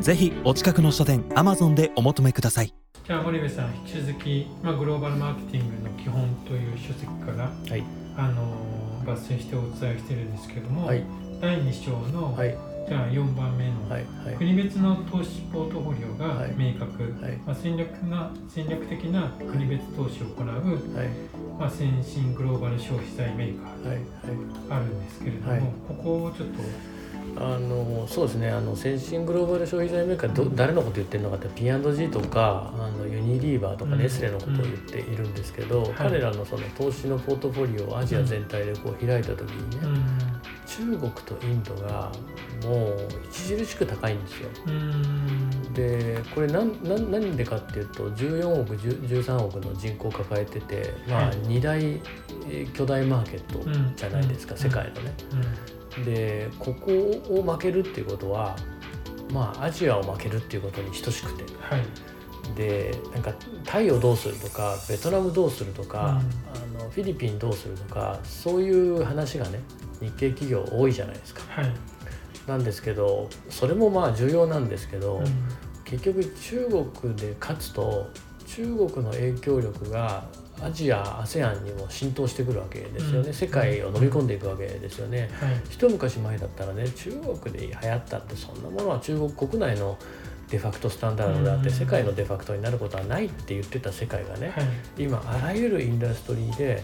ぜひお近くの書店 Amazon でお求めください。じゃあ森部さん引き続き、まあ、グローバルマーケティングの基本という書籍から、はい。あの抜粋してお伝えしてるんですけども、はい。第2章の、はい。じゃあ4番目の、はいはい。国別の投資ポートフォリオがはい。明確、はい。まあ、戦略な戦略的な国別投資を行う、はい。まあ、先進グローバル消費財メーカーはい。はい。あるんですけれども、はい。ここをちょっとあのそうですね。あの先進グローバル消費財メーカーど誰のこと言ってるのかって P&G とかあのユニリーバーとかうん。ネスレのことを言っているんですけど、い。彼らのその投資のポートフォリオをアジア全体でこう開いた時にね、うん。中国とインドがもう著しく高いんですよ。うん。でこれなんなん何でかっていうと14億10 13億の人口を抱えてて、まあはい、2大えー巨大マーケットうんじゃないですか、うん。世界のね。でここを負けるっていうことはまあアジアを負けるっていうことに等しくて。はい。でなんかタイをどうするとかベトナムどうするとか、あのフィリピンどうするとかそういう話がね日系企業多いじゃないですか。はい、なんですけどそれもまあ重要なんですけど、うん。結局中国で勝つと中国の影響力がアジア ASEAN にも浸透してくるわけですよね、うん。世界を飲み込んでいくわけですよね。はい一昔前だったらね中国で流行ったってそんなものは中国国内のデファクトスタンダードであってうん。世界のデファクトになることはないって言ってた世界がねはい。今あらゆるインダストリーで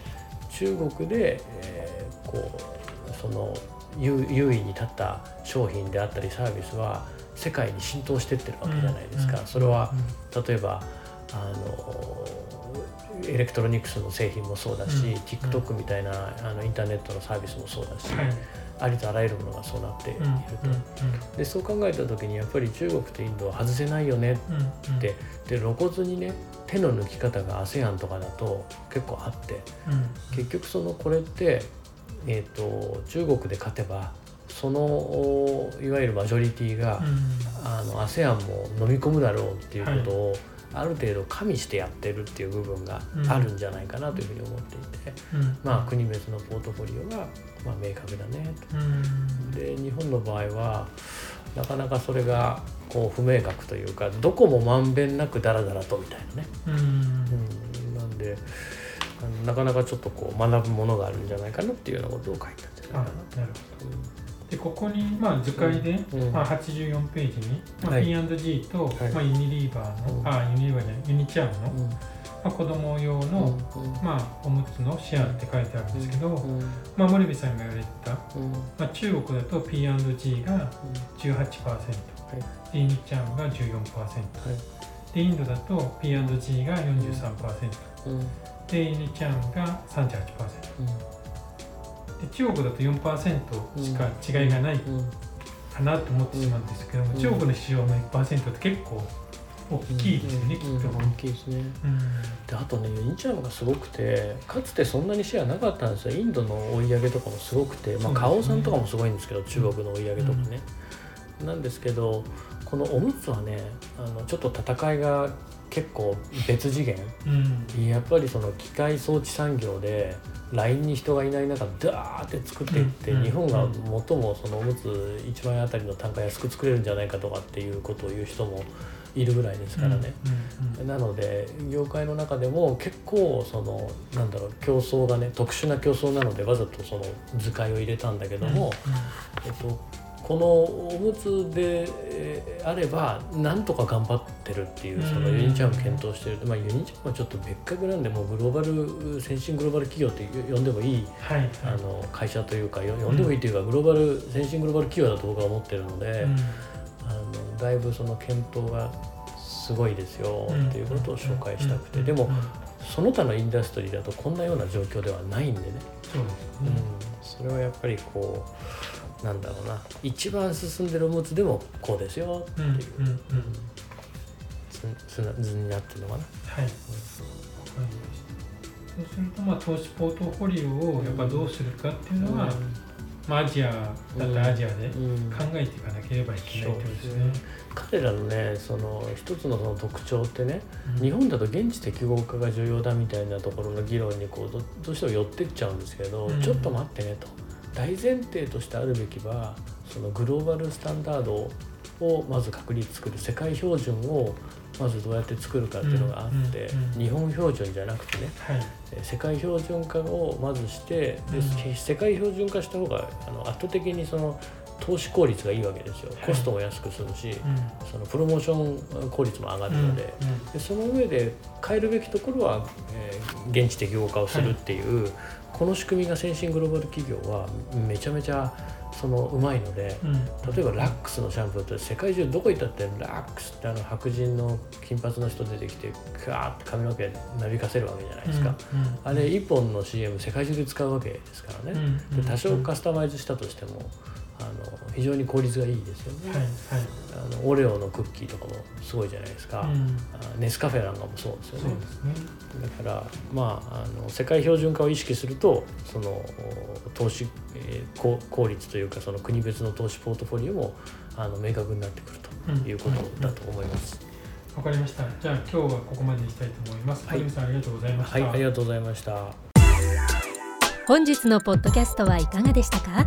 中国で、えーこうその優優位に立った商品であったりサービスは世界に浸透してってるわけじゃないですか。うん。それは例えばあのエレクトロニクスの製品もそうだし、うん。TikTok みたいなあのインターネットのサービスもそうだし、はい。ありとあらゆるものがそうなっているうんと。でそう考えた時にやっぱり中国とインドは外せないよねうんうん。うんでで露骨にね手の抜き方が ASEAN とかだと結構あってうん。結局そのこれって、えー、と中国で勝てばそのおいわゆるマジョリティが、うん。あの ASEAN も飲み込むだろうっていうことを、ある程度加味してやってるっていう部分があるんじゃないかなというふうに思っていて、うん。まあ国別のポートフォリオが、まあ、明確だねと。うん。で日本の場合はなかなかそれがこう不明確というかどこもまんべんなくダラダラとみたいなね、うん。うん、なんでなかなかちょっとこう学ぶものがあるんじゃないかなっていうようなことを書いたんじゃあないかななるほどでここに、まあ、図解で、うんまあ、84ページに、まあはい。P&G と、はい。まあ、ユニリーバーの、うん。あユニリーバーじゃないユニチャームの、と。まあ、子供用の、まあ、おむつのシェアって書いてあるんですけど、うん。まあ、森部さんが言われた、うん。まあ、中国だと P&G が18%、でユニチャームが14%、でインドだと P&G が43%、うん。でユニチャームが38%。で中国だと4%しか違いがないうんかなと思ってしまうんですけども、うん。中国の市場の1%って結構大きいですよね、きっと。うん。大きいですね。うん。であとねユニチャームがすごくてかつてそんなにシェアなかったんですよ。インドの追い上げとかもすごくて、まあ、花王さんとかもすごいんですけど中国の追い上げとかね、なんですけどこのおむつはねあのちょっと戦いが結構別次元。うん。やっぱりその機械装置産業でラインに人がいない中ダーって作っていって、うん。日本が最もそのおむつ1万円あたりの単価安く作れるんじゃないかとかっていうことを言う人もいるぐらいですからね。うん。なので業界の中でも結構そのなんだろう競争がね特殊な競争なのでわざとその図解を入れたんだけども、えっと、このおむつでえーあればなんとか頑張ってるっていうそのうん。ユニチャーム検討してる、まあ、ユニチャームはちょっと別格なんでもうグローバル先進グローバル企業って呼んでもいいはい。はいあの会社というかよ呼んでもいいというかグローバル先進グローバル企業だと僕は思ってるので。うん。あのだいぶその検討がすごいですようん。っていうことを紹介したくて、うん。でもうん。その他のインダストリーだとこんなような状況ではないんでね、そうですうん。ね、それはやっぱりこうなんだろうな。一番進んでるおむつでもこうですよ。っていう、うんうん。うん図図になってるのかな。はい、わかりましたそうするとまあ投資ポートフォリオをやっぱどうするかっていうのは、まあ、アジアだったらアジアでうん。考えていかなければいけないってことですね。彼らのねその一つのその特徴ってねうん。日本だと現地適合化が重要だみたいなところの議論にこうどどうしても寄ってっちゃうんですけど、うん。ちょっと待ってねと大前提としてあるべきはそのグローバルスタンダードをまず確立作る世界標準をまずどうやって作るかっていうのがあって、日本標準じゃなくてねはい、え世界標準化をまずしてで、うん。世界標準化した方があの圧倒的にその投資効率がいいわけですよ。はい。コストも安くするし、うん。そのプロモーション効率も上がるので,、でその上で変えるべきところは、えー現地適合化をするっていう、この仕組みが先進グローバル企業はめちゃめちゃそのうまいので。例えばラックスのシャンプーって世界中どこ行ったってラックスってあの白人の金髪の人出てきてクワーって髪の毛なびかせるわけじゃないですか、うんうん。あれ1本の CM 世界中で使うわけですからね、うんで多少カスタマイズしたとしてもあの非常に効率がいいですよね、はいはいあのオレオのクッキーとかもすごいじゃないですか、うんあネスカフェなんかもそうですよねそうですね。だからまああの世界標準化を意識するとそのお投資、えー効効率というかその国別の投資ポートフォリオもあの明確になってくるということだと思います。わかりました。じゃあ今日はここまでにしたいと思います。はいさんありがとうございました。はい、ありがとうございました。本日のポッドキャストはいかがでしたか？